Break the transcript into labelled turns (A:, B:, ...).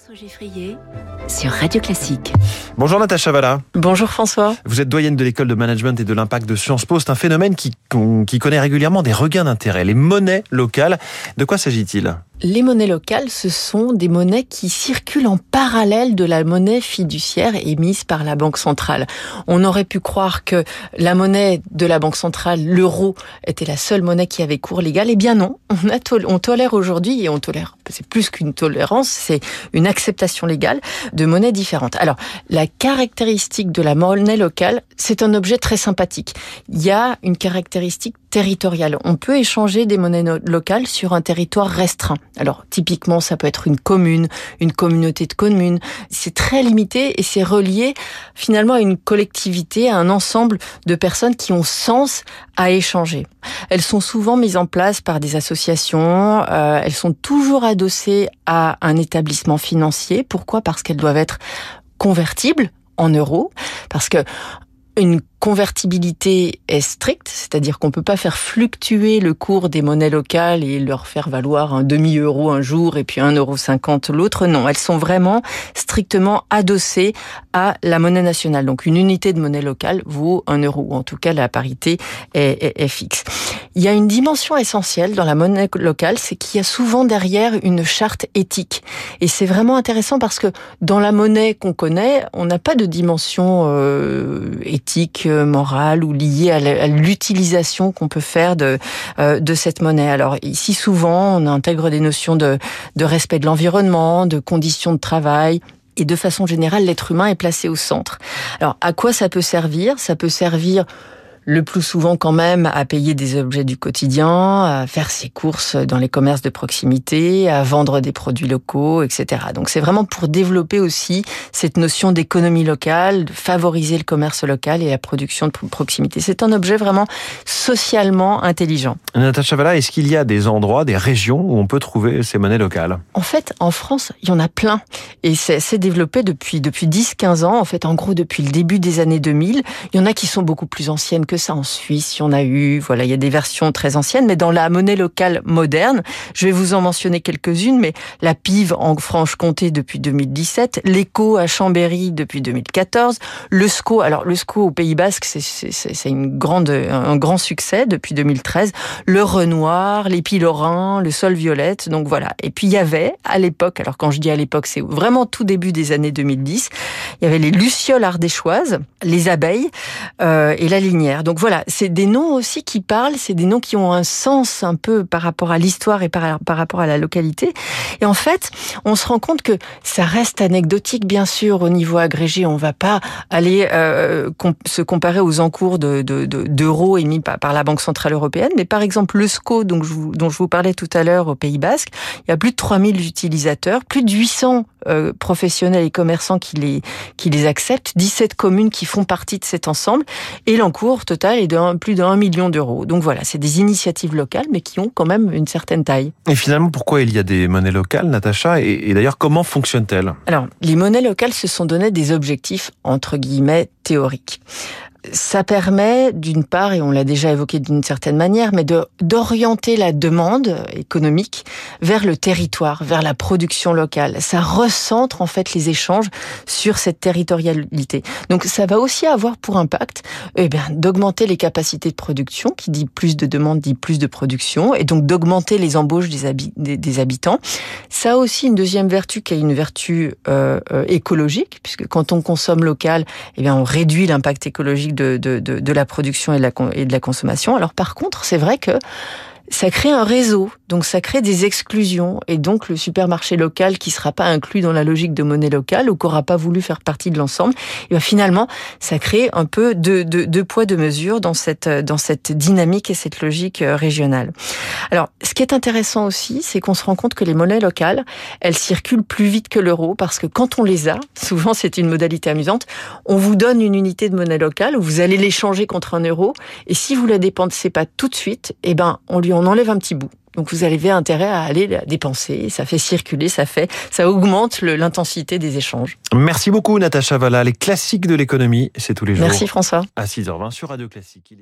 A: François Geffrier sur Radio Classique.
B: Bonjour Natacha Valla.
C: Bonjour François.
B: Vous êtes doyenne de l'école de management et de l'impact de Sciences Po. C'est un phénomène qui, qui connaît régulièrement des regains d'intérêt. Les monnaies locales. De quoi s'agit-il?
C: Les monnaies locales, ce sont des monnaies qui circulent en parallèle de la monnaie fiduciaire émise par la Banque centrale. On aurait pu croire que la monnaie de la Banque centrale, l'euro, était la seule monnaie qui avait cours légal. Eh bien non, on, a on tolère aujourd'hui, et on tolère, c'est plus qu'une tolérance, c'est une acceptation légale de monnaies différentes. Alors, la caractéristique de la monnaie locale, c'est un objet très sympathique. Il y a une caractéristique territoriale. On peut échanger des monnaies locales sur un territoire restreint. Alors typiquement, ça peut être une commune, une communauté de communes. C'est très limité et c'est relié finalement à une collectivité, à un ensemble de personnes qui ont sens à échanger. Elles sont souvent mises en place par des associations. Euh, elles sont toujours adossées à un établissement financier. Pourquoi? Parce qu'elles doivent être convertibles en euros, parce que une convertibilité est stricte, c'est-à-dire qu'on peut pas faire fluctuer le cours des monnaies locales et leur faire valoir un demi-euro un jour et puis un euro cinquante l'autre. Non, elles sont vraiment strictement adossées à la monnaie nationale. Donc une unité de monnaie locale vaut un euro, ou en tout cas la parité est, est fixe. Il y a une dimension essentielle dans la monnaie locale, c'est qu'il y a souvent derrière une charte éthique. Et c'est vraiment intéressant parce que dans la monnaie qu'on connaît, on n'a pas de dimension euh, éthique, morale ou liée à l'utilisation qu'on peut faire de, euh, de cette monnaie. Alors ici, souvent, on intègre des notions de, de respect de l'environnement, de conditions de travail, et de façon générale, l'être humain est placé au centre. Alors, à quoi ça peut servir? Ça peut servir le plus souvent quand même à payer des objets du quotidien, à faire ses courses dans les commerces de proximité, à vendre des produits locaux, etc. Donc c'est vraiment pour développer aussi cette notion d'économie locale, de favoriser le commerce local et la production de proximité. C'est un objet vraiment socialement intelligent.
B: Natacha Valla, est-ce qu'il y a des endroits, des régions où on peut trouver ces monnaies locales?
C: En fait, en France, il y en a plein. Et c'est développé depuis, depuis 10-15 ans. En fait, en gros, depuis le début des années 2000. Il y en a qui sont beaucoup plus anciennes que ça. En Suisse, il y en a eu. Voilà, il y a des versions très anciennes, mais dans la monnaie locale moderne, je vais vous en mentionner quelques-unes, mais la PIV en Franche-Comté depuis 2017, l'ECO à Chambéry depuis 2014, le SCO, alors le SCO au Pays Basque, c'est une grande, un grand succès depuis 2013, le Renoir, l'épi Lorrain, le Sol Violette, donc voilà. Et puis il y avait, à l'époque, alors quand je dis à l'époque, c'est vraiment tout début des années 2010, il y avait les Lucioles ardéchoises, les abeilles euh, et la linière. Donc voilà, c'est des noms aussi qui parlent, c'est des noms qui ont un sens un peu par rapport à l'histoire et par, par rapport à la localité. Et en fait, on se rend compte que ça reste anecdotique, bien sûr, au niveau agrégé. On va pas aller euh, se comparer aux encours de, d'euros émis par, la Banque Centrale Européenne. Mais par exemple, le SCO, donc dont je vous parlais tout à l'heure au Pays Basque, il y a plus de 3000 utilisateurs, plus de 800 euh, professionnels et commerçants qui les, qui les acceptent, 17 communes qui font partie de cet ensemble, et l'encours total est de plus de 1 million d'euros. Donc voilà, c'est des initiatives locales, mais qui ont quand même une certaine taille.
B: Et finalement, pourquoi il y a des monnaies locales, Natacha Et, et d'ailleurs, comment fonctionnent-elles?
C: Alors, les monnaies locales se sont donné des objectifs, entre guillemets, théoriques ça permet, d'une part, et on l'a déjà évoqué d'une certaine manière, mais de d'orienter la demande économique vers le territoire, vers la production locale. Ça recentre en fait les échanges sur cette territorialité. Donc ça va aussi avoir pour impact, eh bien, d'augmenter les capacités de production, qui dit plus de demande dit plus de production, et donc d'augmenter les embauches des, habitants. Ça a aussi une deuxième vertu qui est une vertu euh, euh, écologique, puisque quand on consomme local, eh bien, on réduit l'impact écologique de, la production et de la consommation. Alors par contre, c'est vrai que ça crée un réseau, donc ça crée des exclusions, et donc le supermarché local qui sera pas inclus dans la logique de monnaie locale ou qui aura pas voulu faire partie de l'ensemble, et ben finalement ça crée un peu de, poids de mesure dans cette dans cette dynamique et cette logique euh, régionale. Alors ce qui est intéressant aussi, c'est qu'on se rend compte que les monnaies locales, elles circulent plus vite que l'euro parce que quand on les a, souvent c'est une modalité amusante, on vous donne une unité de monnaie locale vous allez l'échanger contre un euro, et si vous la dépensez pas tout de suite, eh ben on lui on enlève un petit bout. Donc vous avez intérêt à aller la dépenser, ça fait circuler, ça fait, ça augmente l'intensité des échanges.
B: Merci beaucoup Natacha Valla, les classiques de l'économie, c'est tous les jours.
C: Merci François.
B: À 6h20 sur Radio Classique.